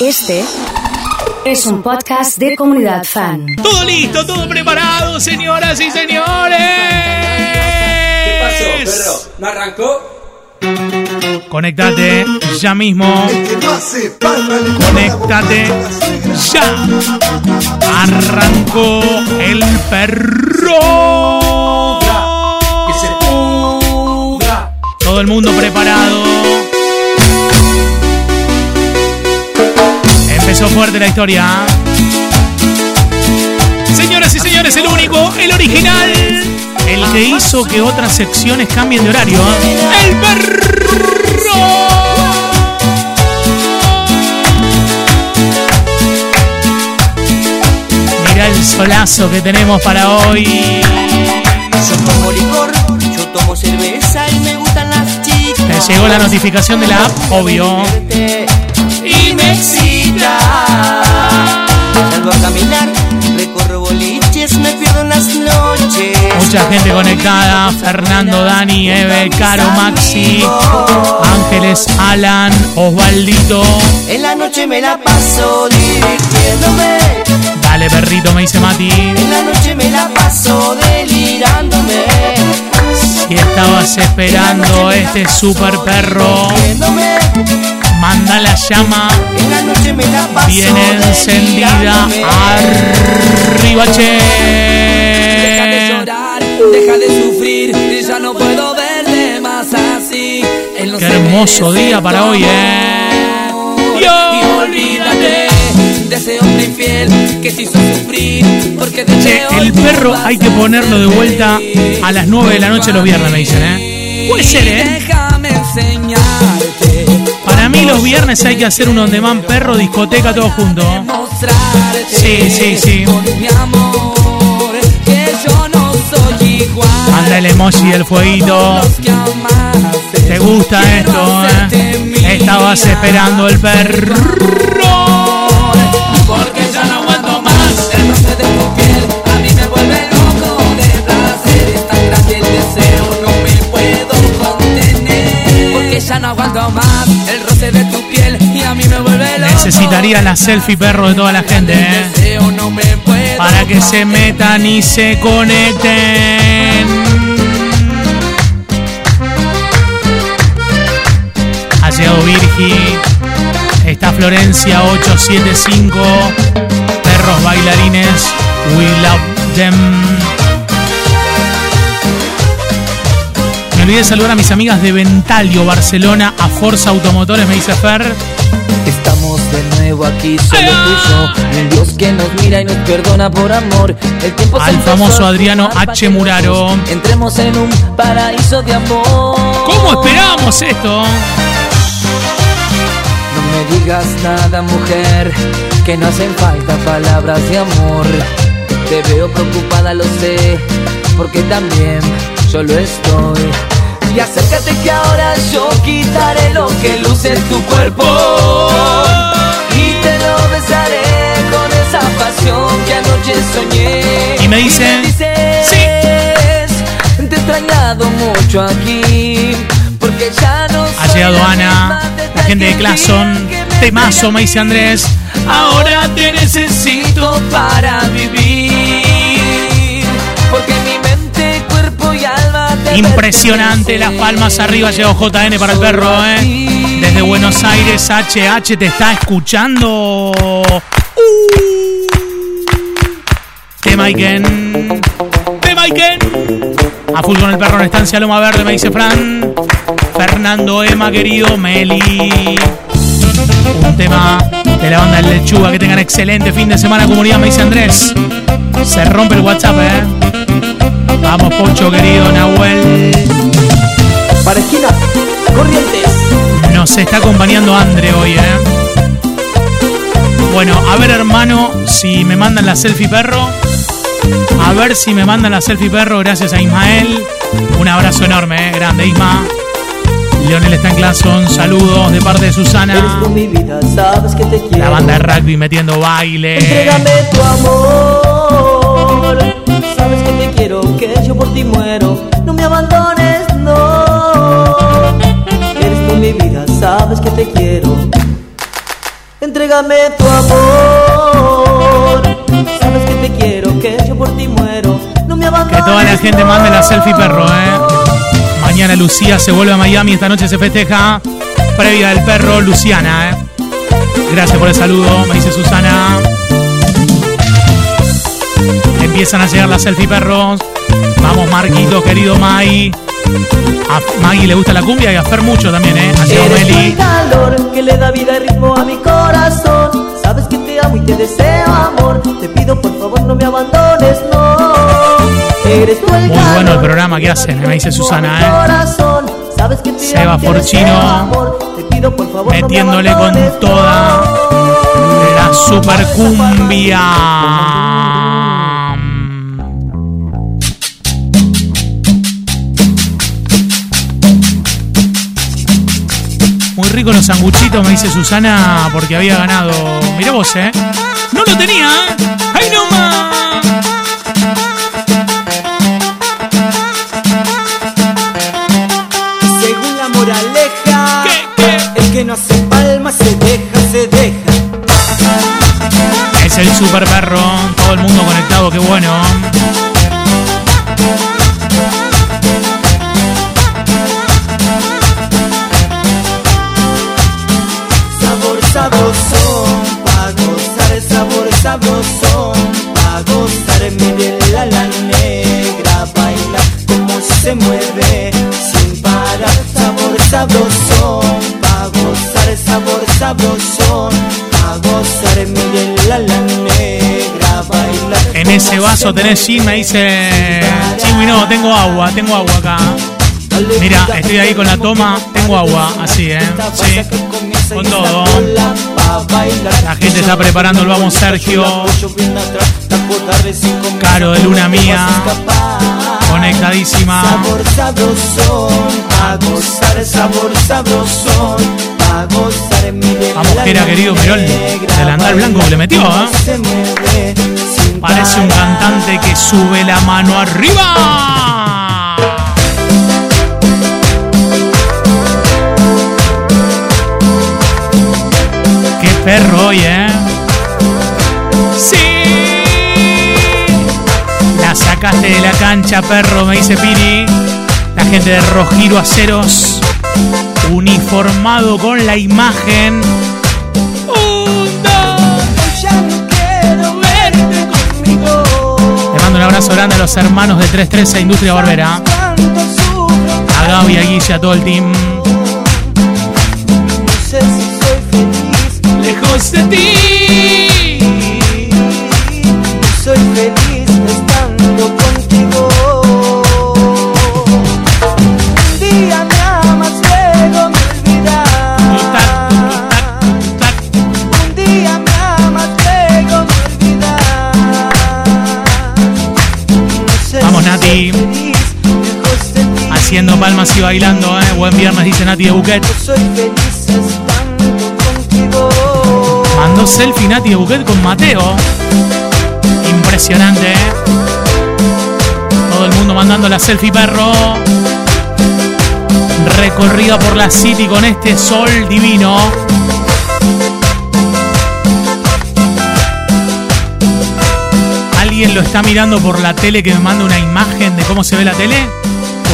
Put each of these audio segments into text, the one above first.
Este es un podcast de comunidad fan. Todo listo, todo preparado, señoras y señores. ¿Qué pasó, perro? ¿No arrancó? Conectate ya mismo. Conectate ya. Arrancó el perro. Todo el mundo preparado. Empezó fuerte la historia. Señoras y señores, el único, el original, el que hizo que otras secciones cambien de horario. ¡El perro! Mira el solazo que tenemos para hoy. Yo tomo licor, yo tomo cerveza y me gustan las chicas. Me llegó la notificación de la app, obvio. Y me. Salgo a caminar, recorro boliches, me pierdo en las noches. Mucha gente conectada. Fernando, Dani, Eve, Caro, Maxi, Ángeles, Alan, Osvaldito. En la noche me la paso divirtiéndome. Dale, perrito, me dice Mati. En la noche me la paso delirándome. Si estabas esperando este super perro. Manda la llama bien encendida. Arriba, Deja de che. llorar, deja de sufrir, ya no puedo verte más así. Qué hermoso día para hoy, eh. Y olvídate de ese hombre infiel que te hizo sufrir. Porque desde Che, el perro hay que ponerlo de vuelta a las 9 de la noche los viernes, me dicen, ¿eh? Puede ser, ¿eh? Déjame enseñarte. Los viernes hay que hacer un on demand perro, discoteca, todo junto. Sí, sí, sí. Manda el emoji del fueguito. ¿Te gusta esto, eh? Estabas esperando el perro. Necesitaría la selfie perro de toda la gente, ¿eh? Para que se metan y se conecten. Ha llegado Virgi. Está Florencia 875. Perros bailarines. We love them. Me olvidé de saludar a mis amigas de Ventalio, Barcelona, a Forza Automotores, me dice Fer. Estamos de nuevo aquí, solo tú y yo. Un Dios que nos mira y nos perdona por amor. El tiempo Al famoso Adriano H. Muraro. Entremos en un paraíso de amor. ¿Cómo esperábamos esto? No me digas nada, mujer, que no hacen falta palabras de amor. Te veo preocupada, lo sé, porque también yo lo estoy. Y acércate que ahora yo quitaré lo que luce en tu cuerpo. Dice, dices, te he extrañado mucho aquí. Porque ya no Ha llegado Ana, la gente de Clason. Temazo, me dice Andrés. Ahora te necesito. para vivir. Porque mi mente, cuerpo y alma te Impresionante, las palmas arriba. Llegó JN para el perro, ¿eh? Desde Buenos Aires, HH te está escuchando. Temaiken. Temaiken. A full con el perro en estancia Loma Verde, me dice Fran. Fernando Emma, querido. Meli. Un tema de la banda El Lechuga. Que tengan excelente fin de semana, comunidad, me dice Andrés. Se rompe el WhatsApp, ¿eh? Vamos, Pocho, querido Nahuel. Para esquina, corrientes. Nos está acompañando Andre hoy, ¿eh? Bueno, a ver, hermano, si me mandan la selfie perro. A ver si me mandan la selfie perro, gracias a Ismael. Un abrazo enorme, ¿eh? Grande, Isma. Leonel está en Clason. Saludos de parte de Susana. mi vida, sabes que te quiero. La banda de rugby metiendo baile. Entrégame tu amor. Sabes que te quiero, que yo por ti muero. No me abandones, no. Eres tú mi vida, sabes que te quiero. Entrégame tu amor. Que toda la gente mande la selfie perro, eh. Mañana Lucía se vuelve a Miami, esta noche se festeja. Previa del perro, Luciana, eh. Gracias por el saludo, me dice Susana. Empiezan a llegar las selfie perros. Vamos, Marquito, querido Mai. A Maggie le gusta la cumbia y a Fer mucho también, ¿eh? Ha Eres Meli. el calor que le da vida y ritmo a mi corazón. Sabes que te amo y te deseo amor. Te pido por favor no me abandones, no. Muy bueno el programa que hacen, me dice Susana, ¿eh? corazón. Sabes que te Seba Forchino, Metiéndole con toda la super cumbia. Muy rico los sanguchitos, me dice Susana, porque había ganado. Mirá vos, ¿eh? No lo tenía, ¿eh? ¡Ay, no más! Que no hace palmas se deja, se deja. Es el super perro, todo el mundo conectado, qué bueno. Sabor sabrosón, pa' gozar sabor sabrosón, pa' gozar mire la la negra, baila como se mueve sin parar. Sabor sabrosón, vaso tenés gin, me dice Chingui, no, tengo agua, tengo agua acá. Mira, estoy ahí con la toma, tengo agua, así, ¿eh? Sí, con todo. La gente está preparando el vamos Sergio. Caro de Luna Mía. Conectadísima. Sabor sabrosón, a gozar sabor a gozar Vamos, que era querido Mirol, del andar blanco que le metió, ¿eh? Parece un cantante que sube la mano arriba. Qué perro hoy, ¿eh? Sí. La sacaste de la cancha, perro, me dice Piri. La gente de Rojiro Aceros. Uniformado con la imagen. Abrazo grande a los hermanos de 313 Industria Barbera. A Gaby, a Guille, a todo el team. no sé si soy feliz. Lejos de ti. Soy feliz estando contigo. Haciendo palmas y bailando, ¿eh? Buen viernes, dice Nati de Buquet. Soy feliz estando contigo. Mandó selfie Nati de Buquet con Mateo. Impresionante, ¿eh? Todo el mundo mandando la selfie, perro. Recorrida por la City con este sol divino. ¿Alguien lo está mirando por la tele que me manda una imagen de cómo se ve la tele?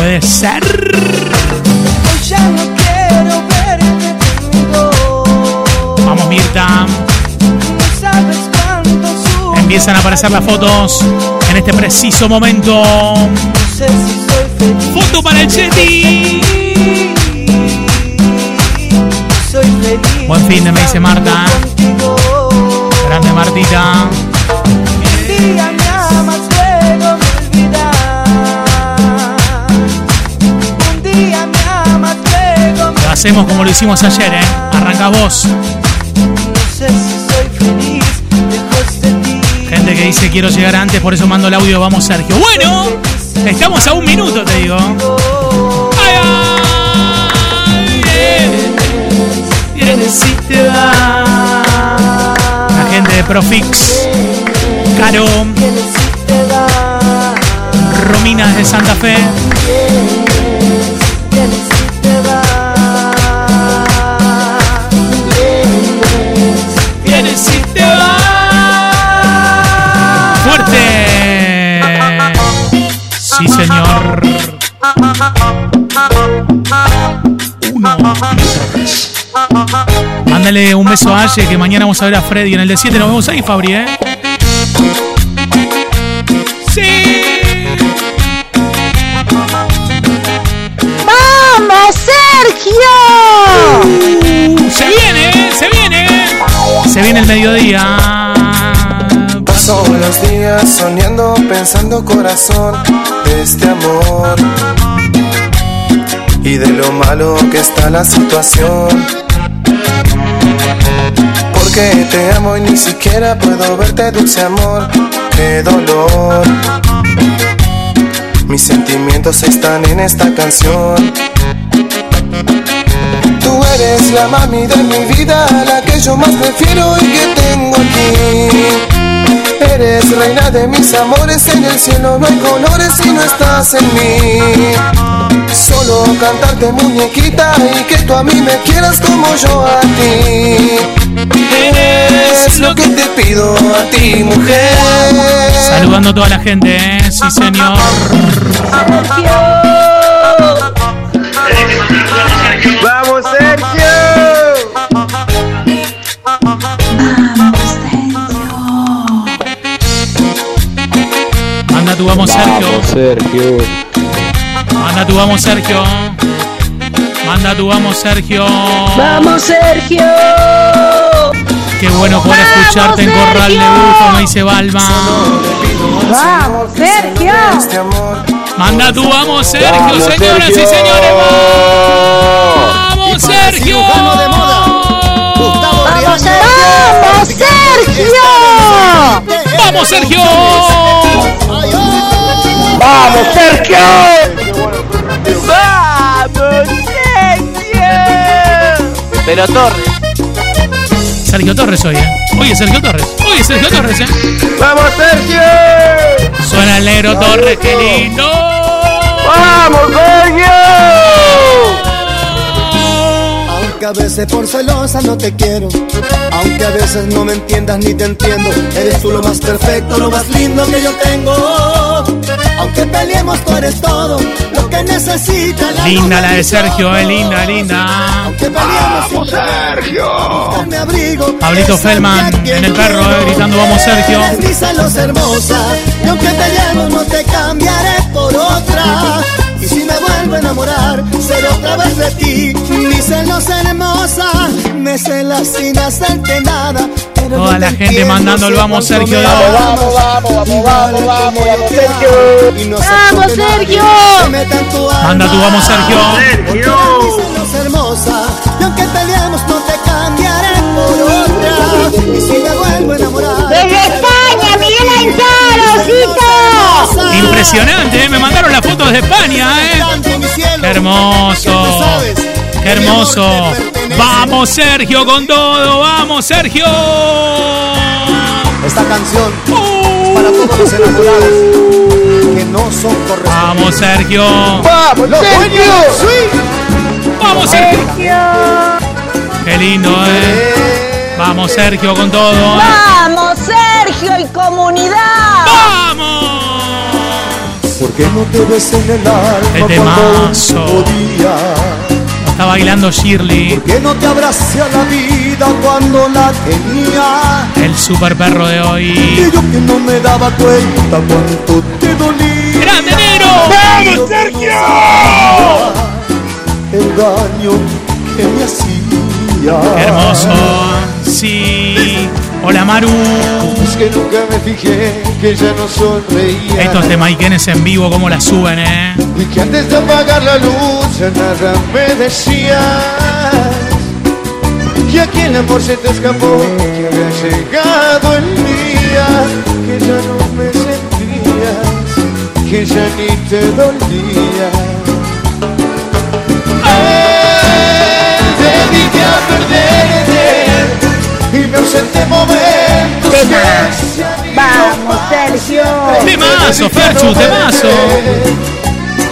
Puede ser. Ya no quiero verte conmigo. Vamos, Mirta. No sabes cuánto sufro. Empiezan a aparecer las fotos en este preciso momento. No sé si soy feliz. Foto para el feliz. Buen fin de me dice Marta. Contigo. Grande Martita. Hacemos como lo hicimos ayer, ¿eh? Arranca vos. De. Gente que dice quiero llegar antes, por eso mando el audio. Vamos, Sergio. Bueno, estamos a un minuto, te digo. La gente de Profix. Caro. Romina desde Santa Fe. Sí, señor. Uno. Mándale un beso a Aye, que mañana vamos a ver a Freddy en el de 7. Nos vemos ahí, Fabri, ¿eh? ¡Sí! ¡Vamos, Sergio! Uh, ¡Se viene, se viene! Se viene el mediodía. Paso los días soñando, pensando corazón este amor y de lo malo que está la situación. Porque te amo y ni siquiera puedo verte, dulce amor, qué dolor. Mis sentimientos están en esta canción. Tú eres la mami de mi vida, la que yo más prefiero y que tengo aquí. Eres reina de mis amores, en el cielo no hay colores si no estás en mí. Solo cantarte muñequita y que tú a mí me quieras como yo a ti. Es lo que te pido a ti, mujer. Saludando a toda la gente, ¿eh? Sí, señor. ¡Vamos, Vamos, Sergio. Sergio. Manda tu vamos, Sergio. Manda tu vamos, Sergio. ¡Vamos, Sergio! Qué bueno poder escucharte en Corral de Bufo, me dice Balma. ¡Vamos, Sergio! Este. Manda tu vamos, Sergio, Vamos, señoras y Sergio. señores. ¡Vamos, Sergio! ¡Vamos, Sergio! ¡Vamos, Sergio! ¡Vamos, Sergio! Pero Torres. Sergio Torres hoy, ¿eh? Hoy es Sergio Torres. Hoy es Sergio Torres, ¿eh? ¡Vamos, Sergio! Suena el negro Torres, qué lindo. ¡Vamos, Sergio! Aunque a veces por celosa no te quiero, aunque a veces no me entiendas ni te entiendo, eres tú lo más perfecto, lo más lindo que yo tengo. Aunque peleemos, tú eres todo que necesita la Linda la de. Sergio, eh, linda, linda. Peleemos, Sergio. Pablito Feldman en el perro, eh, gritando, "Vamos, Sergio". Celos hermosa, y aunque peleemos no te cambiaré por otra. Y si me vuelvo a enamorar, seré otra vez de ti. Mi celos hermosa, me celas sin hacerte nada. Toda la te gente mandando el vamos, Sergio, vamos, vamos, vamos, vamos, vamos, vamos, Sergio. Vamos, Sergio. Manda tu vamos, Sergio. Porque eres mi celos hermosa, y aunque peleemos no te cambiaré por otra. Y si me vuelvo a enamorar. ¡Desde España, Miguel Aizaro! Impresionante, ¿eh? Me mandaron las fotos de España, ¿eh? Qué hermoso. Qué hermoso. Vamos, Sergio, con todo. Vamos, Sergio. Esta canción Uh. para todos los enamorados que no son correspondidos. Vamos, Sergio. ¡Vamos, Los Sergio! sí. Vamos, Sergio. Qué lindo, ¿eh? Vamos, Sergio, con todo. ¿eh? ¡Vamos, Sergio y comunidad! ¡Vamos! ¿Por qué no te ves en el alma Qué cuando un día? Está bailando Shirley, ¿Por qué no te abracé a la vida cuando la tenía? el super perro de Y hoy. yo que no me daba cuenta cuánto te dolía. ¡Grande negro! ¡Vamos, Sergio! El daño que me hacía. Hermoso. Sí. Hola, Maru. Es que nunca me fijé que ya no sonreía. Estos temaiquenes en vivo, cómo la suben, ¿eh? Y que antes de apagar la luz ya nada me decías Que aquí el amor se te escapó Que había llegado el día Que ya no me sentías Que ya ni te dolía que ido ¡Vamos, Sergio! Temazo, Ferchu, temazo.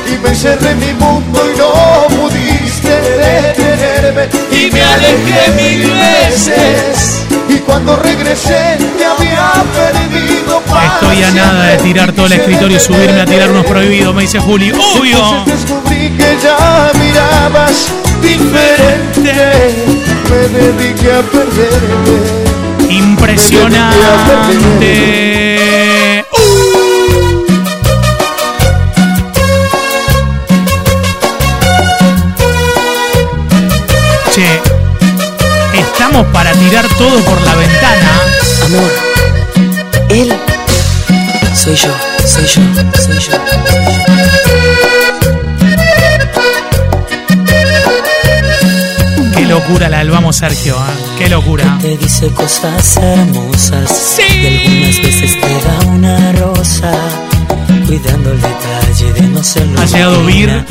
y me encerré en mi mundo y no pudiste detenerme Y me alejé mil veces y cuando regresé te había perdido para Estoy a nada de tirar todo el escritorio y subirme a tirar unos prohibidos, me dice Juli. ¡Obvio! Entonces descubrí que ya mirabas diferente me dediqué a perderme. Impresionante. Che, estamos para tirar todo por la ventana. Amor, él soy yo, soy yo, soy yo. Qué locura la del vamos Sergio, ¿eh? Qué locura. Te dice cosas hermosas y algunas veces te da una rosa, cuidando el detalle de no ser Ha llegado Vir.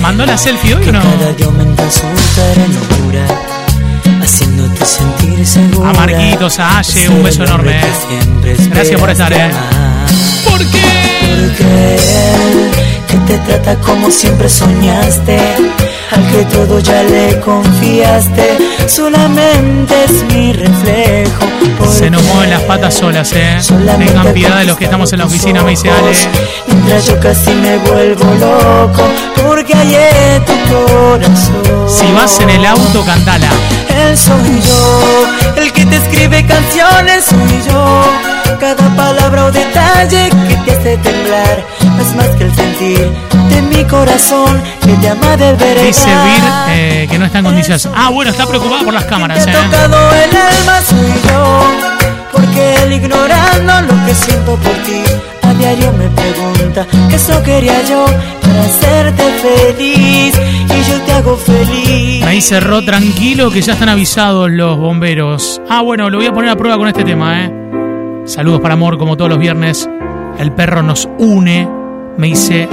¿Mandó la selfie hoy o no? Cada día aumenta su ternura, haciéndote sentir segura. A Marquitos, a Aye, un beso enorme. eh. Gracias por estar, eh. ¿Por qué? Porque él que te trata como siempre soñaste, al que todo ya le confiaste, solamente es mi reflejo. Se nos mueven las patas solas, eh. Tengan piedad de los que estamos en la oficina, me dice Ale. Mientras yo casi me vuelvo loco, porque en tu corazón. Si vas en el auto, cantala. Él soy yo, el que te escribe canciones soy yo. Cada palabra o detalle que te hace temblar es más que el sentir de mi corazón que te ama de verdad. Dice Vir eh, que no está en condiciones. Ah, bueno, está preocupada por las cámaras, eh. tocado el alma soy yo, porque él ignorando lo que siento por ti. A diario me pregunta que eso quería yo para hacerte feliz y yo te hago feliz. Me dice Ro, tranquilo que ya están avisados los bomberos. Ah, bueno, lo voy a poner a prueba con este tema, eh. Saludos para amor, como todos los viernes. El perro nos une, me dice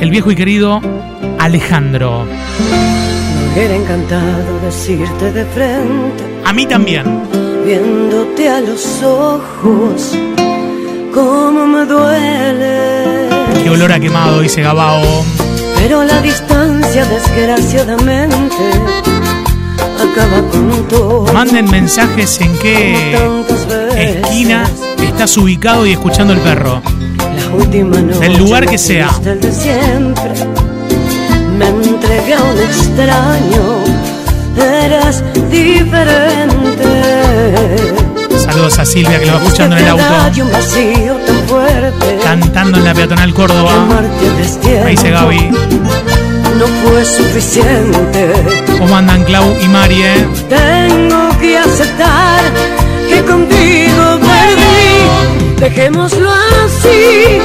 el viejo y querido Alejandro. Me hubiera encantado decirte de frente, A mí también. viéndote a los ojos, cómo me duele. Qué olor a quemado, dice Gabao. Pero la distancia, desgraciadamente, acaba con todo. Manden mensajes en qué esquina estás ubicado y escuchando el perro. Del lugar que sea. diste el de siempre. Me entregué a un extraño, eras diferente. Saludos a Silvia que lo va escuchando en el auto. Tan fuerte. Cantando en la peatonal Córdoba. Amarte a destiempo Me dice Gaby. No fue suficiente. ¿Cómo andan Clau y Mari, eh? Tengo que aceptar que contigo perdí. Dejémoslo así.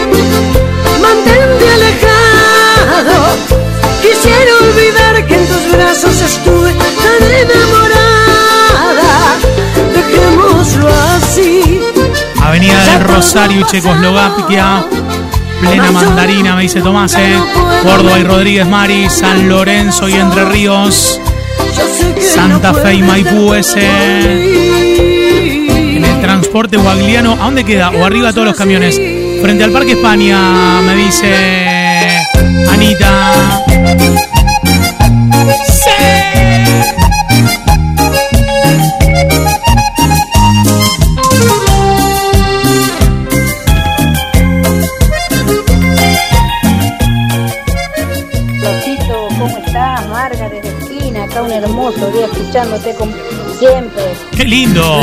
Mantente alejado. Quisiera olvidar que en tus brazos estuve tan enamorada. Dejémoslo así. Avenida del Rosario y Checoslovaquia. Plena mandarina, me dice Tomás, eh. Córdoba y Rodríguez Mari. San Lorenzo y Entre Ríos. Santa Fe y Maipú ese. Transporte guagliano. ¿A dónde queda? O arriba todos los camiones. Frente al Parque España, me dice Anita. ¿cómo estás? Marga desde esquina, acá un hermoso día escuchándote como siempre. ¡Qué lindo!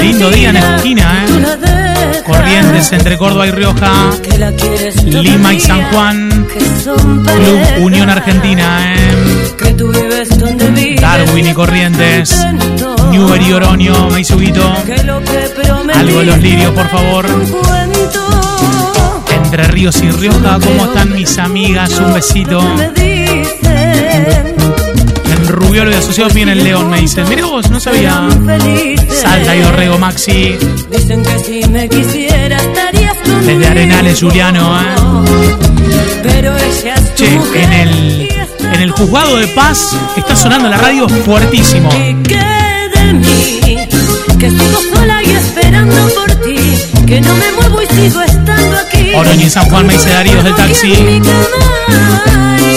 Lindo día en esquina, ¿eh? Corrientes entre Córdoba y Rioja. Lima y San Juan. que son Club Unión Argentina, ¿eh? que tú vives donde vives, Darwin y Corrientes. Newber y Oroño, prometí Algo de los lirios, por favor. cuento, Entre Ríos y Rioja, ¿cómo están mis amigas? Un besito. En Rubiolo y Asociados viene el León, me dicen. Mira vos, no sabía. Salta y Dorrego Maxi. Dicen que si me quisiera estarías conmigo. Desde Arenales, Juliano, ¿eh? Pero ella es tu Che, mujer en el, en el juzgado de paz está sonando la radio fuertísimo. que sola y esperando por ti, que no me muevo y sigo estando aquí. Oroño y San Juan, me dice Darío del taxi.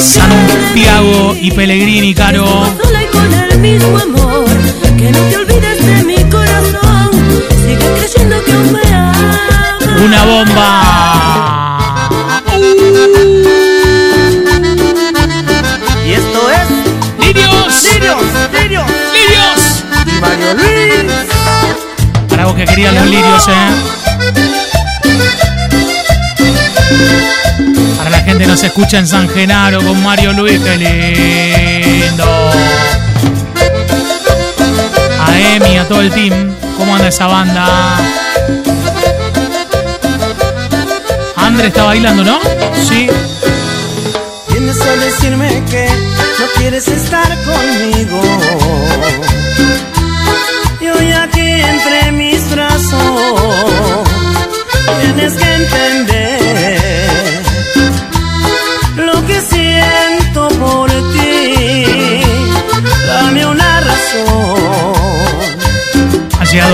Santiago y Pellegrini, Caro. Una bomba. Y esto es Lirios, Lirios, Lirios, Lirios. Y Mario Para vos que querían los lirios, eh. Gente nos escucha en San Genaro con Mario Luis, qué lindo. A Emi, a todo el team. ¿Cómo anda esa banda? Andre está bailando, ¿no? Sí. Vienes a decirme que no quieres estar conmigo. Y hoy aquí entre mis brazos tienes que entender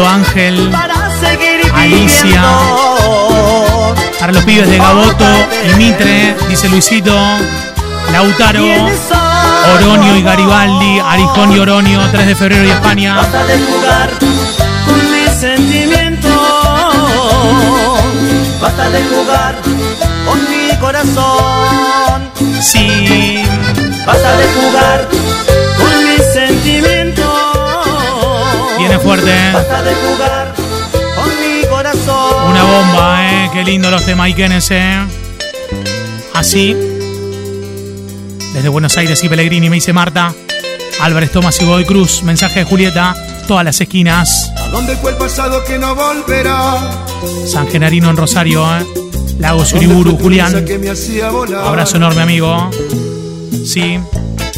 Ángel, Alicia. para los pibes de Gaboto y Mitre, dice Luisito, Lautaro, Oronio y Garibaldi, Arijón y Oronio, 3 de febrero y España. Basta de jugar con mis sentimientos. Basta de jugar con mi corazón. Sí, Basta de jugar viene fuerte, ¿eh? Basta de jugar con mi corazón. Una bomba, ¿eh? Qué lindo los de Maikenes, ¿eh? Así. Desde Buenos Aires y Pellegrini me dice Marta. Álvarez Tomás y Godoy Cruz. Mensaje de Julieta. Todas las esquinas. ¿A dónde fue el pasado que no volverá? San Genarino en Rosario, ¿eh? Lagos Uriburu, ¿Dónde Julián. fue esa que me hacía volar? Abrazo enorme, amigo. Sí.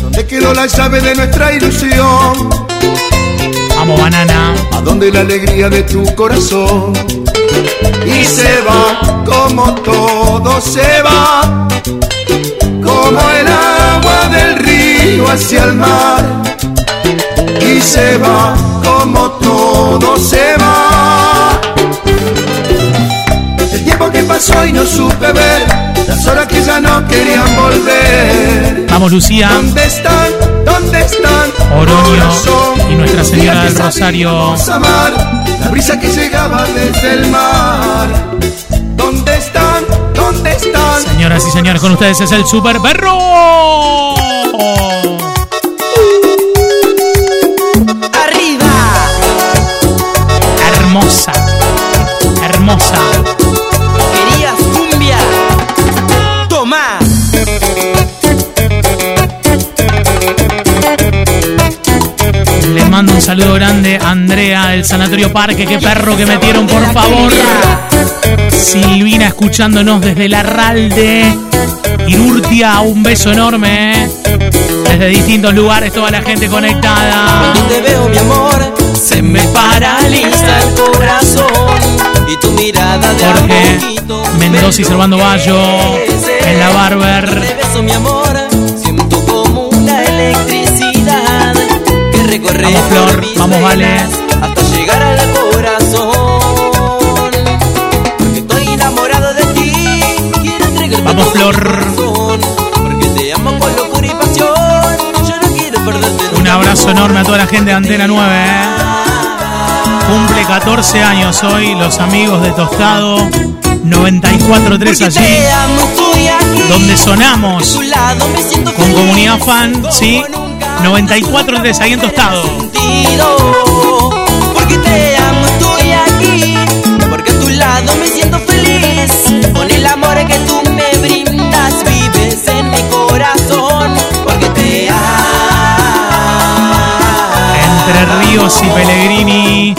¿Dónde quedó la llave de nuestra ilusión? Vamos, banana. ¿A dónde la alegría de tu corazón? Y se va como todo se va, como el agua del río hacia el mar. Y se va como todo se va. El tiempo que pasó y no supe ver, las horas que ya no querían volver. Vamos, Lucía. ¿Dónde están? ¿Dónde están? Oroño y Nuestra Señora del Rosario. amar, la brisa que llegaba desde el mar. ¿Dónde están? ¿Dónde están? Señoras y señores, con ustedes es el Super Perro. Arriba. Hermosa. Hermosa. Mando un saludo grande a Andrea del Sanatorio Parque. Qué perro que metieron, por favor. Silvina escuchándonos desde Larralde. Irurtia, un beso enorme. ¿eh? Desde distintos lugares, toda la gente conectada. Cuando te veo, mi amor, se me paraliza el corazón. Y tu mirada de Jorge Mendoza y Servando Bayo. En la Te Barber. beso, mi amor, Vamos, Flor, vamos, Vale. hasta llegar al corazón. Porque estoy enamorado de ti, quiero entregarte Vamos, todo Flor. corazón. Porque te amo con locura y pasión, yo no quiero perderte Un abrazo amor. enorme a toda la gente de Antena 9. ¿eh? Cumple 14 años hoy los amigos de Tostado 94.3 allí, donde sonamos con comunidad fan, ¿sí? Nunca 94.3 ahí en Tostado. Porque te amo, estoy aquí. Porque a tu lado me siento feliz. Con el amor que tú me brindas, vives en mi corazón. Porque te amo. Entre Ríos y Pellegrini.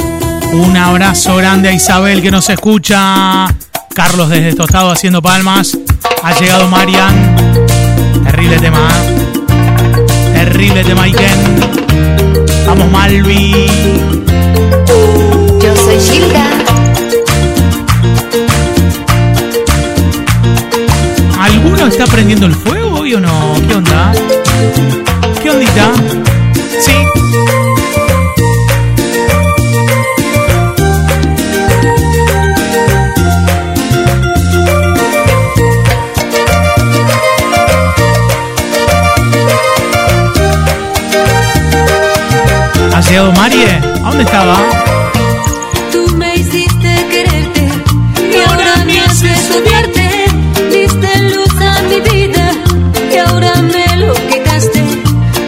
Un abrazo grande a Isabel que nos escucha. Carlos desde Tostado haciendo palmas. Ha llegado Marian. Terrible tema. Terrible tema, Iken. Vamos, Malvi. Yo soy Gilda. ¿Alguno está prendiendo el fuego hoy o no? ¿Qué onda? ¿Qué ondita? Sí. Santiago Marie? ¿A dónde estaba? Tú me hiciste quererte y ahora me haces odiarte. Diste luz a mi vida y ahora me lo quitaste.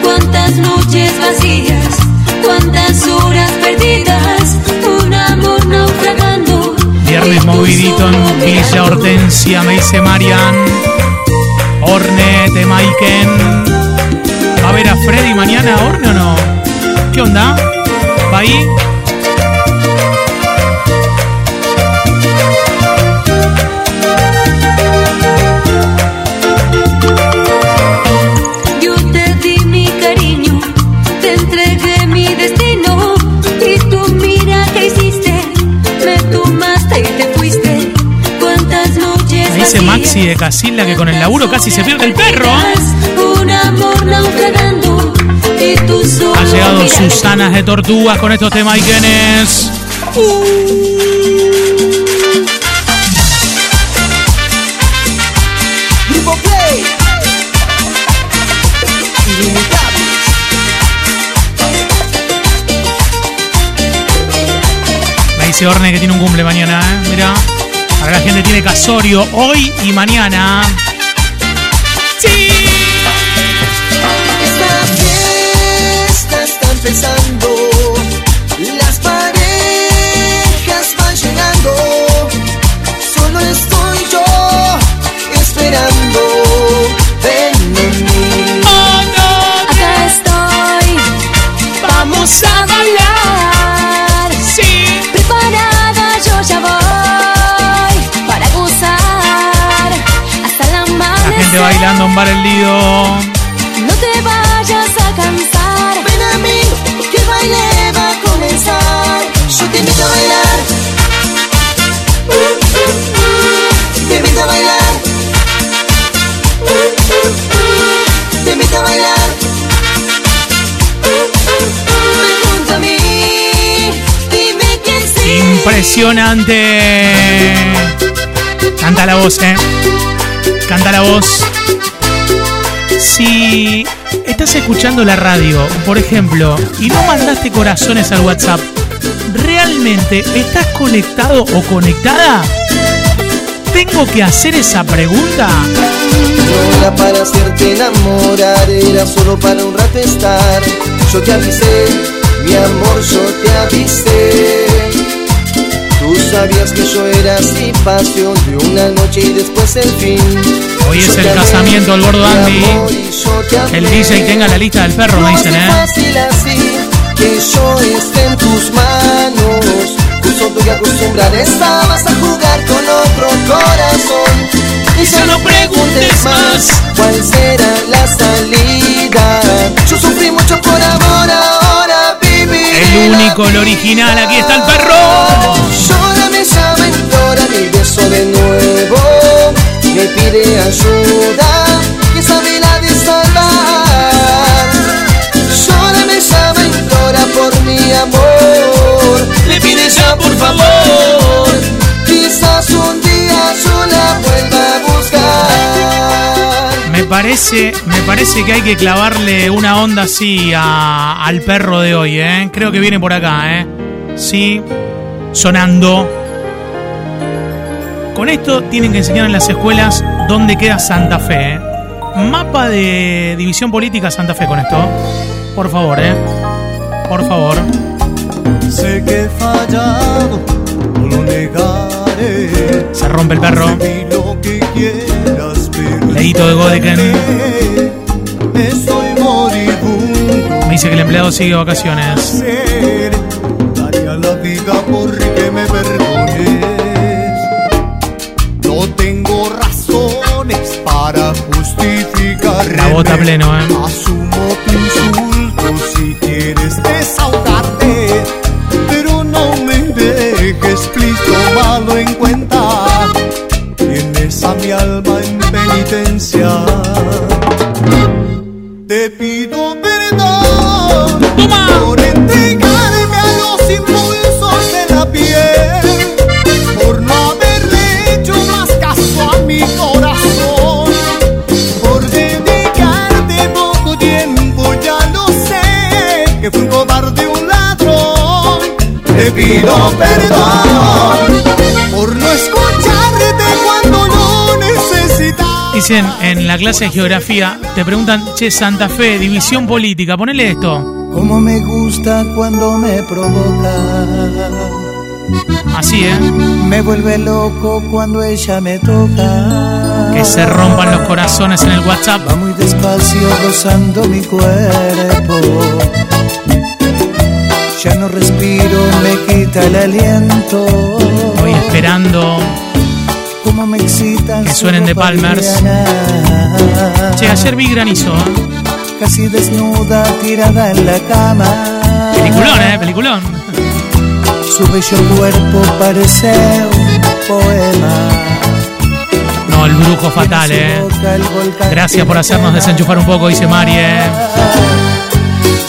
Cuántas noches vacías, cuántas horas perdidas, un amor naufragando. Viernes movidito en Villa Hortensia, me dice Marian. Ornette, Maiken. ¿Va a ver a Freddy mañana, Orne o no? ¿Qué onda? ¿Va ahí? Yo te di mi cariño, te entregué mi destino y tú mira que hiciste, me tomaste y te fuiste. ¿Cuántas noches Me dice Maxi de Casilda que con el laburo casi se pierde el perro. Un amor naufragando Ha llegado. Susanas de Tortugas con estos temas y quiénes. Grupo Play. Me dice Orne que tiene un cumple mañana, ¿eh? Mira. Ahora la gente tiene casorio hoy y mañana. ¡Sí! Empezando. Las parejas van llegando. Solo estoy yo esperando. Ven en mí. Acá estoy, vamos a bailar. Sí. Preparada yo ya voy para gozar hasta la La gente amanecer. bailando en bar el Lido. Impresionante. Canta la voz, eh. Canta la voz. Si estás escuchando la radio, por ejemplo, y no mandaste corazones al WhatsApp, ¿realmente estás conectado o conectada? ¿Tengo que hacer esa pregunta? No era para hacerte enamorar, era solo para un rato estar. Yo te avisé, mi amor, yo te avisé. Tú sabías que yo era así, pasión de una noche y después el fin. Hoy es el casamiento del gordo Andy. el. DJ tenga la lista del perro, me No dicen, ¿eh? fácil así, que yo esté en tus manos. Justo tú que acostumbrar estabas a jugar con otro corazón. Y ya no preguntes más cuál será la salida. Yo sufrí mucho por amor, ahora. El único, el original, aquí está el perro. Llora, me llama, implora mi beso de nuevo. Me pide ayuda, que sabe la de salvar. Llora, me llama, implora por mi amor. Le pide ya, por favor. Parece, me parece que hay que clavarle una onda así a- al perro de hoy, ¿eh? Creo que viene por acá, ¿eh? Sí, sonando. Con esto tienen que enseñar en las escuelas dónde queda Santa Fe, ¿eh? Mapa de división política Santa Fe con esto. Por favor, ¿eh? Por favor. Sé que he fallado, no lo negaré. Se rompe el perro. De Godeken. Me dice que el empleado sigue vacaciones. Ser, daría la vida porque me perdones. No tengo razones para justificar. La bota pleno, pido perdón por no escucharte cuando lo necesitas. Dicen en la clase de geografía, te preguntan, che, Santa Fe, división política, ponele esto. Como me gusta cuando me provoca. Así, ¿eh? Me vuelve loco cuando ella me toca. Que se rompan los corazones en el WhatsApp. Va muy despacio rozando mi cuerpo. Ya no respiro, me quita el aliento. Voy esperando Como me que su suenen de Palmers. Che, ayer vi granizo, ¿eh? Casi desnuda, tirada en la cama. Peliculón, ¿eh? Peliculón. Su bello cuerpo parece un poema. No, el brujo fatal, ¿eh? Gracias por hacernos desenchufar un poco, dice Marie.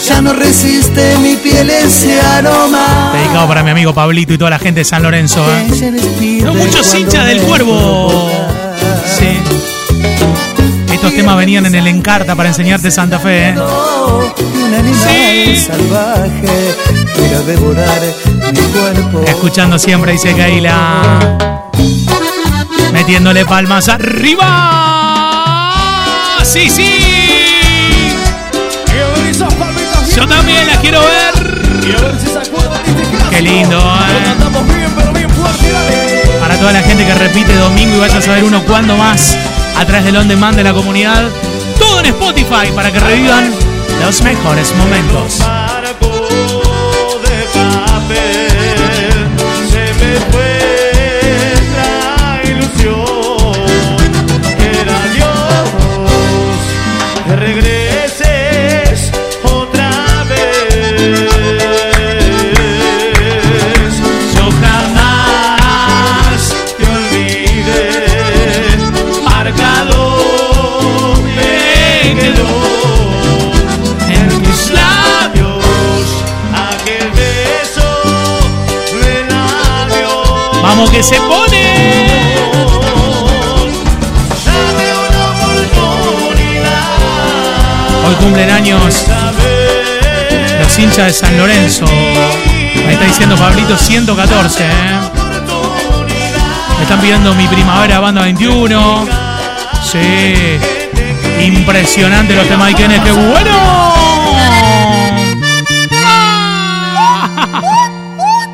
Ya no resiste mi piel ese aroma. Dedicado para mi amigo Pablito y toda la gente de San Lorenzo, ¿eh? Pero muchos hinchas del cuervo. Sí. Estos temas venían en el Encarta para enseñarte Santa Fe, ¿eh? Sí. Escuchando siempre, dice Keila. Metiéndole palmas arriba. Sí, sí. Yo también la quiero ver. Qué lindo, ¿eh? Para toda la gente que repite domingo y vaya a saber uno cuándo más a través del on demand de la comunidad. Todo en Spotify para que revivan los mejores momentos. Que se pone. Hoy cumplen años los hinchas de San Lorenzo. Me está diciendo Pablito 114, ¿eh? Me están pidiendo mi primavera banda 21. Sí. Impresionante los temas que qué bueno.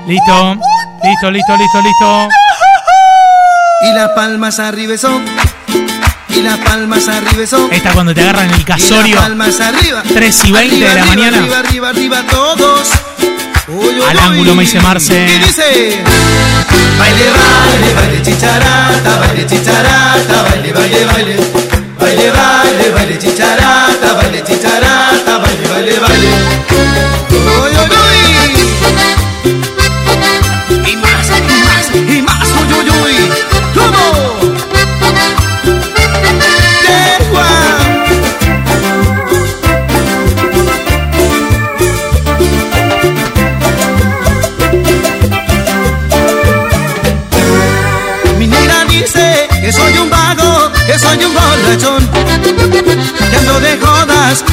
Listo, listo, listo, listo, listo. Y las palmas arriba son. Y las palmas arriba son. Esta cuando te agarran el casorio. Y las palmas arriba. 3 y 20 de la Arriba, mañana. Arriba, arriba, arriba, todos. Uy, uy, Al ángulo me dice Marce. Y dice. Baile, baile, baile, chicharata, baile, chicharata, baile, baile, baile. Baile, baile, baile, chicharata, baile, chicharata, baile, baile, baile.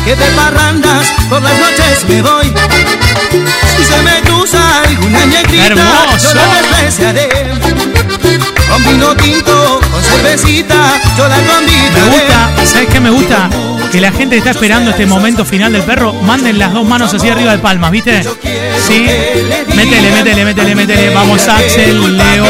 Que de parrandas, por las noches me voy. Si se me cruza alguna negrita, ¡Hermoso! yo la despreciaré. Con vino tinto, con cervecita, yo la Me convidaré. gusta, ¿sabes qué me gusta? Que la gente está esperando este momento final del perro. Manden las dos manos así arriba de palmas, ¿viste? Sí. Métele, métele, métele, métele. Vamos, Axel, Leo.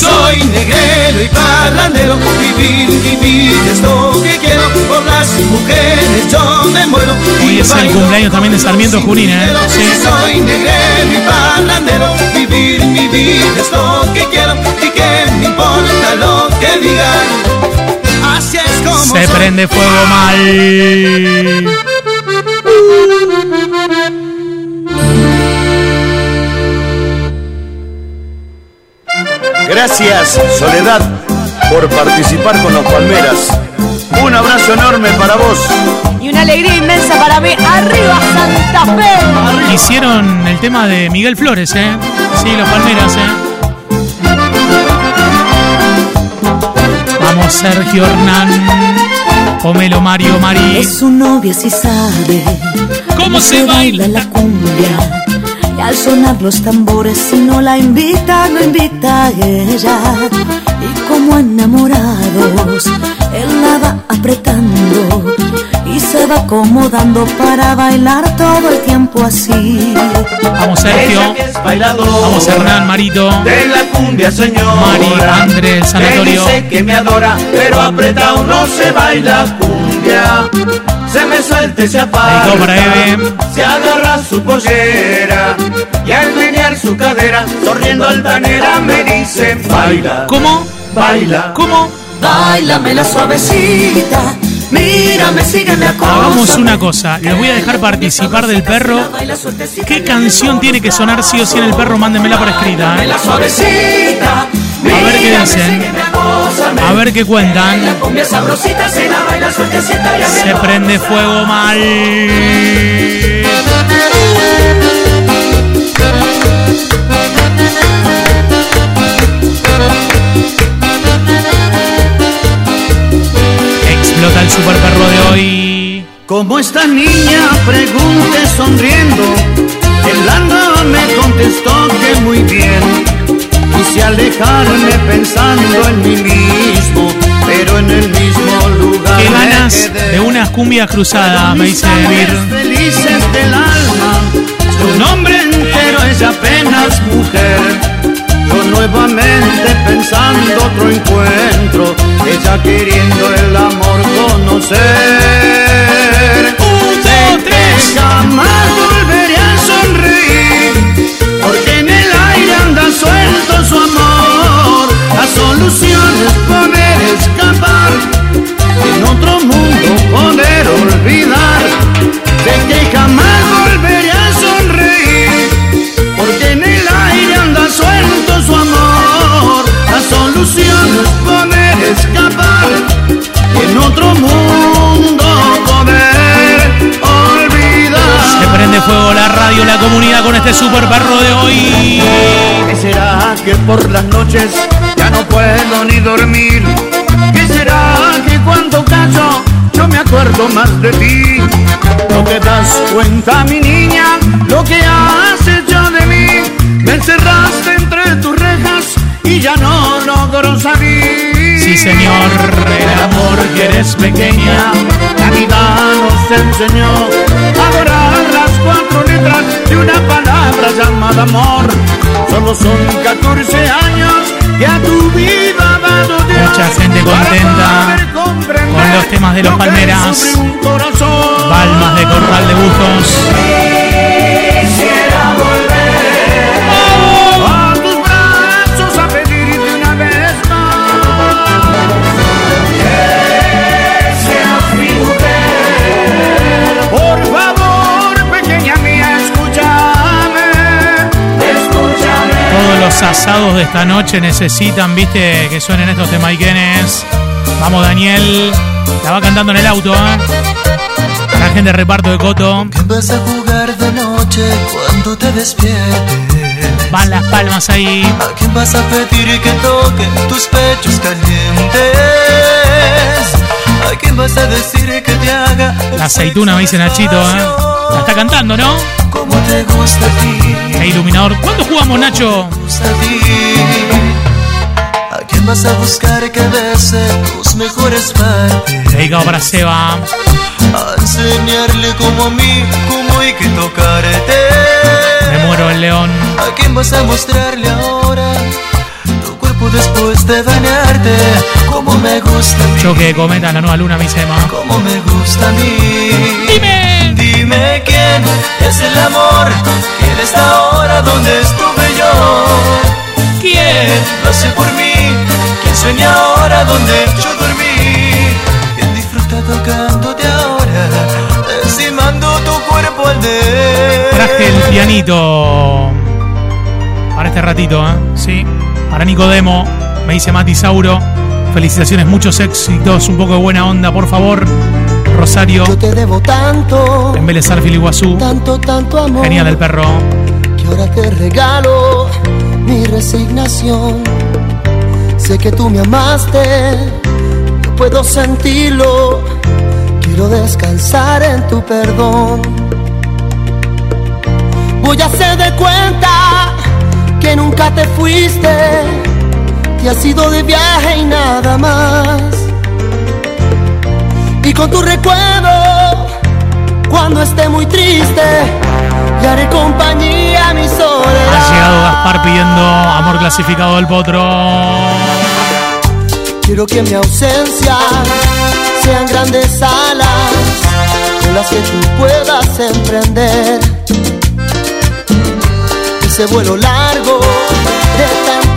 Soy negrero y parrandero, vivir, vivir es lo que quiero. Por las mujeres yo me muero. Hoy es el cumpleaños también de Sarmiento Junín, ¿eh? Si soy negrero y parrandero, vivir, vivir es lo que quiero. Y que me importa lo que digan. Así es como Se soy. prende fuego mal. Gracias, Soledad, por participar con los Palmeras. Un abrazo enorme para vos. Y una alegría inmensa para mí. ¡Arriba Santa Fe! Hicieron el tema de Miguel Flores, ¿eh? Sí, los Palmeras, ¿eh? Vamos, Sergio Hernán. Pomelo Mario Mari. Es su novia si sabe ¿Cómo se baila la cumbia y al sonar los tambores si no la invita no invita a ella y como enamorados él la va apretando y se va acomodando para bailar todo el tiempo así. Vamos Sergio. Que Vamos Hernán, Marito. De la cumbia señora Mari, Andrés, Que Sanatorio. dice que me adora Pero apretado no se baila cumbia Se me suelta y se aparta. Se agarra su pollera Y al menear su cadera Sonriendo altanera me dice Baila ¿Cómo? Baila ¿Cómo? Báilame la suavecita, mírame, sígueme a Hagamos una cosa, les voy a dejar participar del perro. ¿Qué canción tiene que sonar sí o sí en el perro? Mándenmela por escrita. ¿eh? la suavecita, A ver qué dicen. A ver qué cuentan. se prende fuego mal. Explota el super perro de hoy. Como esta niña pregunté sonriendo, el anda me contestó que muy bien. Quise alejarme pensando en mí mismo, pero en el mismo lugar. Qué ganas de unas cumbias cruzadas, me dice Vir. felices del alma, su nombre entero es apenas mujer. Yo nuevamente pensando otro encuentro, ella queriendo el amor conocer. Un, dos, tres. Jamás volveré a sonreír, es poder escapar, en otro mundo poder olvidar, de que jamás volveré a sonreír, porque en el aire anda suelto su amor. La solución es poder escapar, en otro mundo poder olvidar. Se prende fuego la radio, la comunidad con este super perro de hoy. ¿Qué será que por las noches no puedo ni dormir? ¿Qué será que cuando callo yo me acuerdo más de ti? ¿No te das cuenta, mi niña, lo que has hecho de mí? Me encerraste entre tus rejas y ya no logro salir. Sí, señor. El amor que eres pequeña, la vida nos enseñó a adorar las cuatro letras de una palabra llamada amor. Solo son 14 años que a tu vida dado Dios. Mucha gente contenta con los temas de los Palmeras. Palmas de Corral de Bustos. Asados de esta noche necesitan, viste, que suenen estos temaiquenes. Vamos, Daniel. La va cantando en el auto, ¿eh? La gente de reparto de Coto. Vas a jugar de noche cuando te despiertes. Van las palmas ahí. ¿A quién vas a pedir que toque tus pechos calientes? ¿A quién vas a decir que te haga La aceituna, me dice Nachito, ¿eh? La está cantando, ¿no? como te gusta a ti? El iluminador. ¿Cuándo jugamos, Nacho? gusta a ti? ¿A quién vas a buscar que bese tus mejores partes? Dedicado para Seba. A enseñarle como a mí, cómo hay que tocarte. Me muero el león. ¿A quién vas a mostrarle ahora cuerpo después de bañarte? Como me gusta a mí, cometa la nueva luna, me dice Emma. como me gusta a mí. Dime. Dime quién es el amor que en esta hora donde estuve yo. ¿Quién lo hace por mí? ¿Quién sueña ahora donde yo dormí? ¿Quién disfruta tocándote ahora? Encimando tu cuerpo al de Traje el pianito para este ratito, ¿eh? Sí. Para Nicodemo, me dice Mati Sauro. Felicitaciones, muchos éxitos, un poco de buena onda, por favor. Rosario, Yo te debo tanto, en Vélez Iguazú. tanto, tanto amor. Genial el perro. que ahora te regalo mi resignación. Sé que tú me amaste, yo puedo sentirlo. Quiero descansar en tu perdón. Voy a hacer de cuenta que nunca te fuiste, te has ido de viaje y nada más. Y con tu recuerdo Cuando esté muy triste, le haré compañía a mi soledad. Ha llegado Gaspar pidiendo amor clasificado del potro. Quiero que mi ausencia sean grandes alas con las que tú puedas emprender. Ese vuelo largo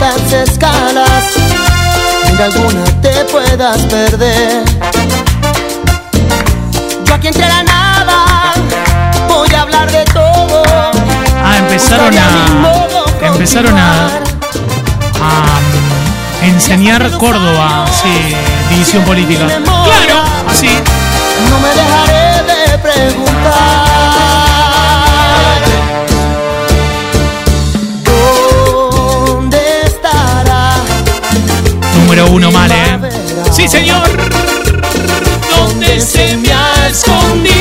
tantas escalas, en alguna te puedas perder. Yo aquí entre la nada voy a hablar de todo. Ah, empezaron a. Empezaron a. a enseñar Córdoba, sí, división política. Claro, así. No me dejaré de preguntar Número uno mal, ¿eh? Sí, señor. ¿Dónde se me ha escondido?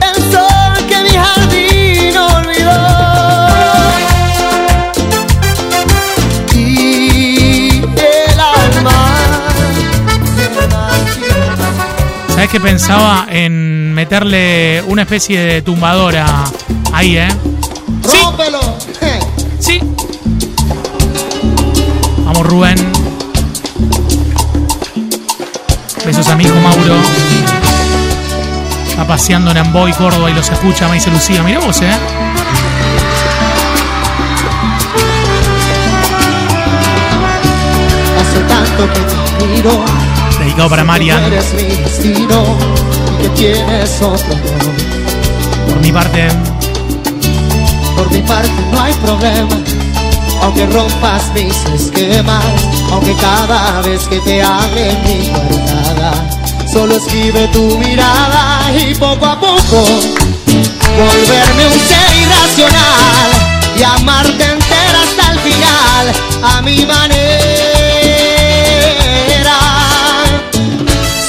El sol que mi jardín olvidó Y el alma ¿Sabes que pensaba en meterle una especie de tumbadora ahí, eh? ¡Rómpelo! Rubén. Besos a mi hijo Mauro. Está paseando en Amboy, Córdoba y los escucha, me dice Lucía. Mira vos, eh. Hace tanto que te miro Dedicado para Marian. Tú eres mi destino y que tienes otro amor. Por mi parte, Por mi parte no hay problema, aunque rompas mis esquemas, aunque cada vez que te hable mi guardada, solo esquive tu mirada y poco a poco volverme un ser irracional y amarte entera hasta el final a mi manera.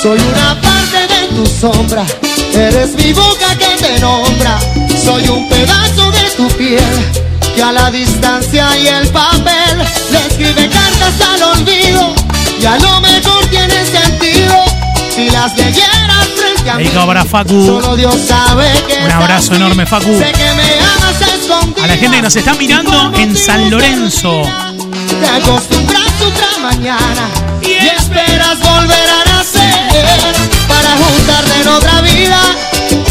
Soy una parte de tu sombra, eres mi boca que te nombra, soy un pedazo de tu piel que a la distancia y el papel le escribe cartas al olvido y a lo mejor tiene sentido si las leyeras frente a mí. para Facu. Solo Dios sabe que Un abrazo enorme, Facu. Sé que me amas. A la gente que nos está mirando en San Lorenzo. Te acostumbras otra mañana y esperas volver a nacer para juntarte en otra vida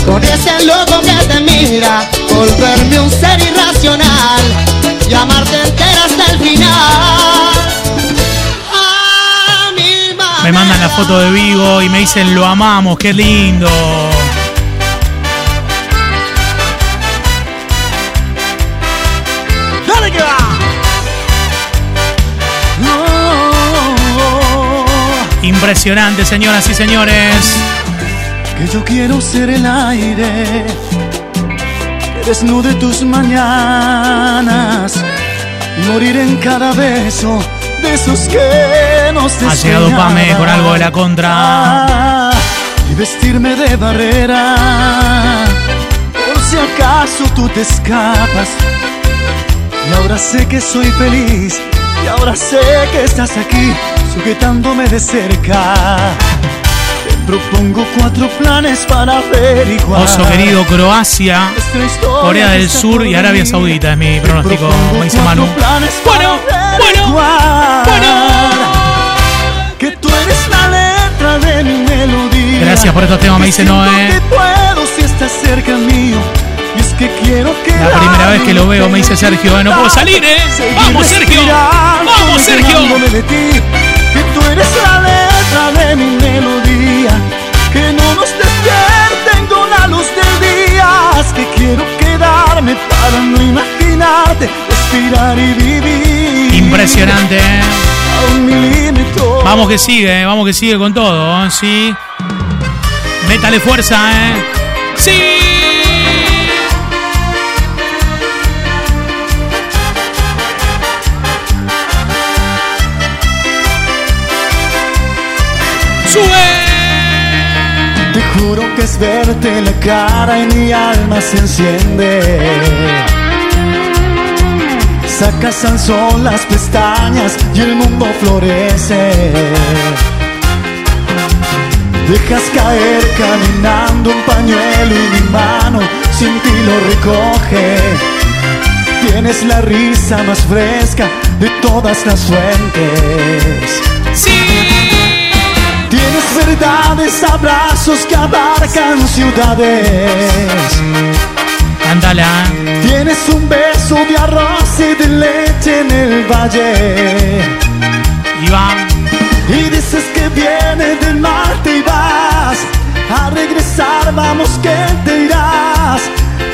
con ese loco que te mira, volverme un ser irracional y amarte entera hasta el final. A mi Me mandan la foto de Vigo y me dicen lo amamos, qué lindo. ¡Dale que va! Impresionante, señoras y señores. Que yo quiero ser el aire desnude tus mañanas. Y morir en cada beso de esos que nos Ha llegado Pame con algo de la contra. y vestirme de barrera por si acaso tú te escapas. Y ahora sé que soy feliz y ahora sé que estás aquí sujetándome de cerca. Te propongo cuatro planes para averiguar. Oso querido, Croacia, Corea del Sur y Arabia. Saudita es mi pronóstico, me dice Manu. Bueno, bueno, bueno. Que tú eres la letra de mi melodía. Gracias por estos temas, me dice Noé. La primera vez que lo veo, me dice Sergio, eh, no puedo salir, ¿eh? ¡Vamos, Sergio! ¡Vamos, Sergio! Que tú eres la letra de mi melodía. Que no nos despierten Es que quiero quedarme para no imaginarte, respirar y vivir. Impresionante, ¿eh? Vamos que sigue, eh, vamos que sigue con todo, ¿eh? sí. Métale fuerza, ¿eh? Verte la cara y mi alma se enciende. Sacas al sol las pestañas y el mundo florece. Dejas caer caminando un pañuelo y mi mano sin ti lo recoge. Tienes la risa más fresca de todas las fuentes. Sí. Tienes verdades, abrazos que abarcan ciudades. Cántala. Tienes un beso de arroz y de leche en el valle. Iván. Y dices que viene del norte y vas a regresar, vamos que te irás.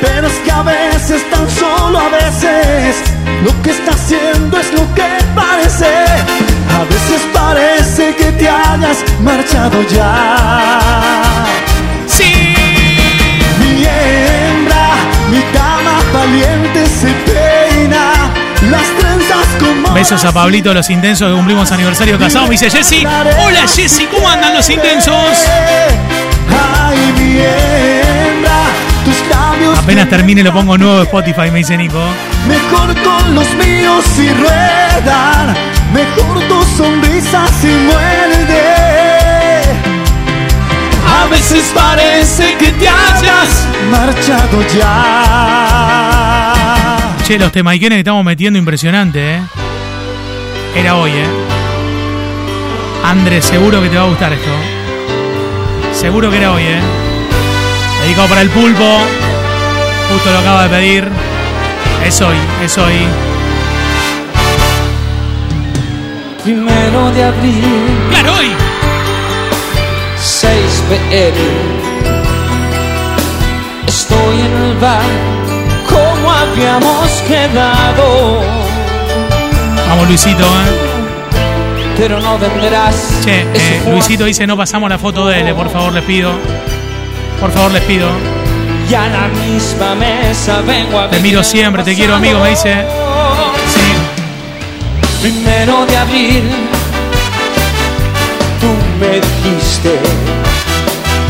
Pero es que a veces, tan solo a veces, lo que está haciendo es lo que parece. A veces parece que te hayas marchado ya. Sí. Mi hembra, mi dama valiente se peina. Las trenzas como Besos a Pablito, los intensos que cumplimos aniversario casado. Me dice Jessy. Hola Jessy, ¿cómo andan los intensos? Ay, mi hembra, tus Apenas termine lo pongo nuevo de Spotify, me dice Nico. Mejor con los míos si ruedan, mejor tu sonrisa si muerde. A veces parece que te hayas marchado ya. Che, los temaiquenes que estamos metiendo impresionante, ¿eh? Era hoy, ¿eh? Andrés, seguro que te va a gustar esto. Seguro que era hoy, ¿eh? Dedicado para el pulpo. Justo lo acaba de pedir. Es hoy, es hoy. Primero de abril, Claro, hoy. 6 pm. Estoy en el bar como habíamos quedado, Vamos, Luisito, ¿eh? pero no vendrás. Che, eh, Luisito dice no pasamos la foto de él, por favor, les pido. Por favor, les pido. Y a la misma mesa vengo a Te miro siempre, te quiero, amigo, me dice. Sí. Primero de abril, tú me dijiste.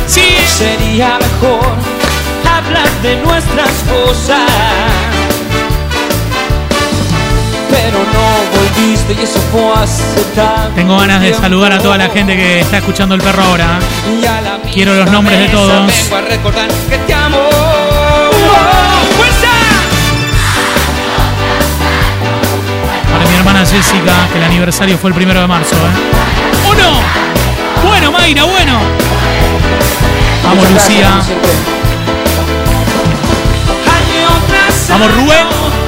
Sí. Sería mejor hablar de nuestras cosas. Pero no volviste y eso fue tanto Tengo ganas de saludar a toda la gente que está escuchando el perro ahora. Quiero los nombres de todos. Vengo a recordar que te amo. ¡Fuerza! Para mi hermana Jessica, que el aniversario fue el primero de marzo, ¿eh? ¡Oh, no! Bueno, Mayra, bueno. Vamos, Lucía. Vamos, Rubén.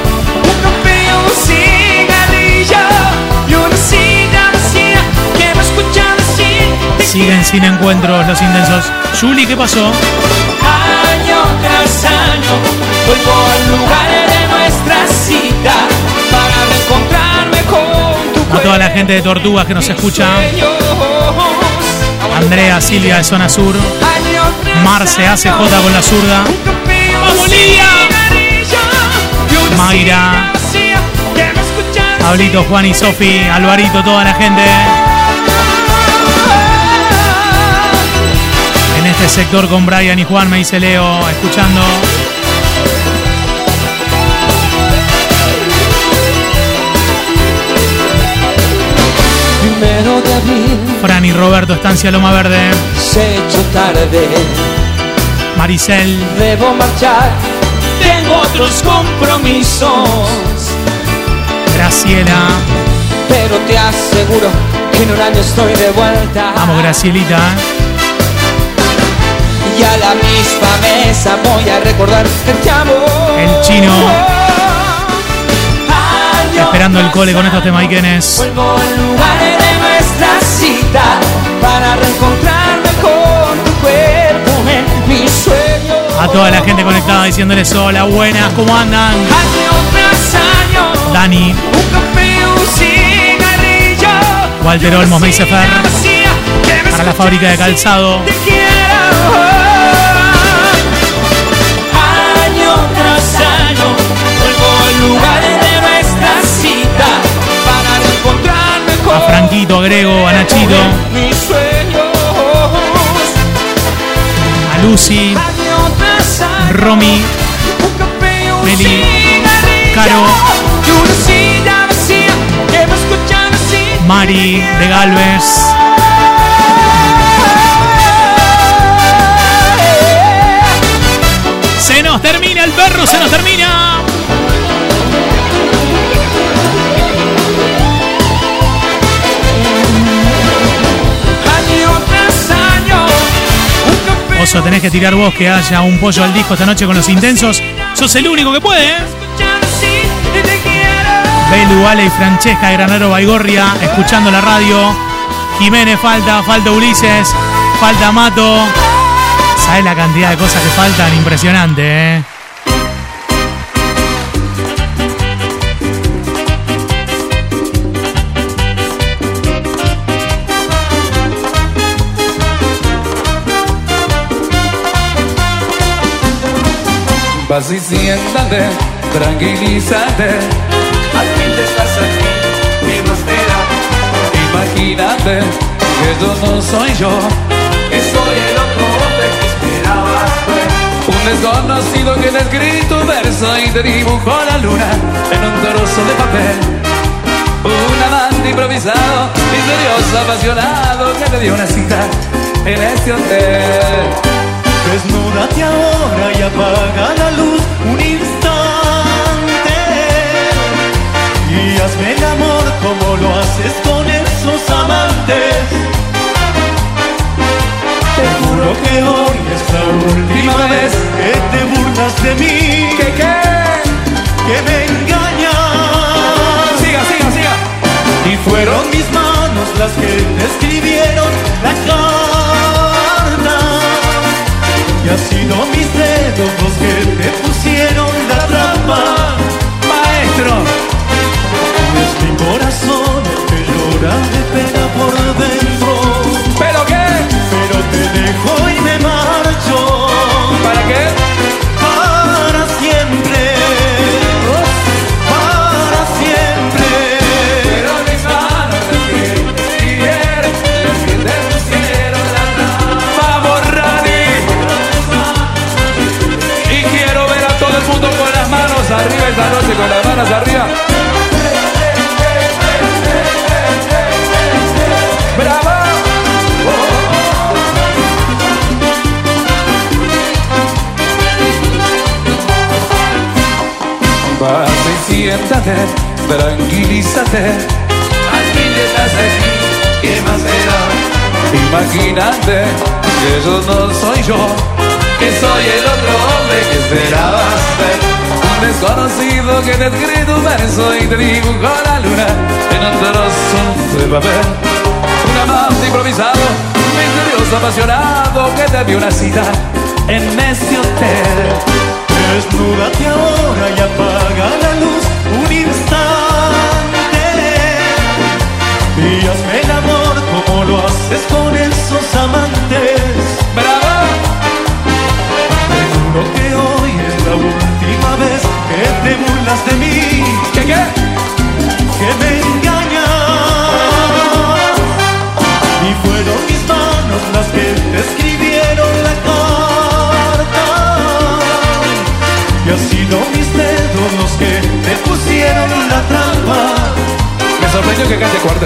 Siguen sin encuentros los intensos. Julie, ¿qué pasó? Año tras año vuelvo al lugar de nuestra cita para reencontrarme con tu A toda la gente de Tortugas que nos escucha. Andrea, Silvia de Zona Sur. Marce, ACJ con la zurda. ¡Vamos, Lidia! Mayra. Pablito, Juan y Sofi, Alvarito, toda la gente. En este sector con Brian y Juan me dice Leo, escuchando. Primero de abril Fran y Roberto, Estancia Loma Verde. se hecho tarde, Maricel, debo marchar, tengo otros compromisos, Graciela. pero te aseguro que en un año estoy de vuelta. Vamos, Gracielita. Y a la misma mesa voy a recordar que te amo. El chino. Año Esperando el cole con estos temaiquenes. Vuelvo al lugar de nuestra cita para reencontrarme con tu cuerpo en mis sueños. A toda la gente conectada diciéndoles hola, buenas, ¿cómo andan? Año Dani, un café, un cigarrillo. Walter Olmos, me dice Fer. Para la fábrica de calzado. te quiero. a Franquito, a Grego, a Nachito, a Lucy, Romy, Meli, Caro, Mari de Galvez. Se nos termina el perro, se nos termina. Tenés que tirar vos que haya un pollo al disco esta noche con los intensos. Sos el único que puede, ¿eh? Belu, Ale y Francesca de Granero Baigorria, escuchando la radio. Jiménez falta, falta Ulises, falta Mato. ¿Sabes la cantidad de cosas que faltan? Impresionante, ¿eh? Vas y siéntate, tranquilízate. Al fin te estás aquí, ¿qué más te da? Imagínate que yo no soy yo, Que soy el otro hombre que esperabas ver. un desconocido que te escrito un verso y te dibujó la luna en un trozo de papel. Un amante improvisado, misterioso, apasionado que te dio una cita en este hotel. Desnúdate ahora y apaga la luz un instante Y hazme el amor como lo haces con esos amantes Te juro que hoy es la última vez que te burlas de mí ¿Qué qué? Que me engañas Siga, siga, siga. Y fueron mis manos las que escribieron la carta Y ha sido mis dedos los que te pusieron la trampa Maestro, Es mi corazón el que llora de pena por dentro ¿pero qué? Pero te dejo esta noche, con las manos arriba. ¡Bravo! Vas y siéntate, tranquilízate. Te estás aquí, ¿qué más da? Imagínate que yo no soy yo, Que soy el otro hombre que esperabas. Un desconocido que te ha escrito un verso y te dibujó la luna en un trozo de papel. Un amante improvisado, misterioso, apasionado que te dio una cita en ese hotel. Desnúdate ahora y apaga la luz un instante Y el amor como lo haces con esos amantes que cante por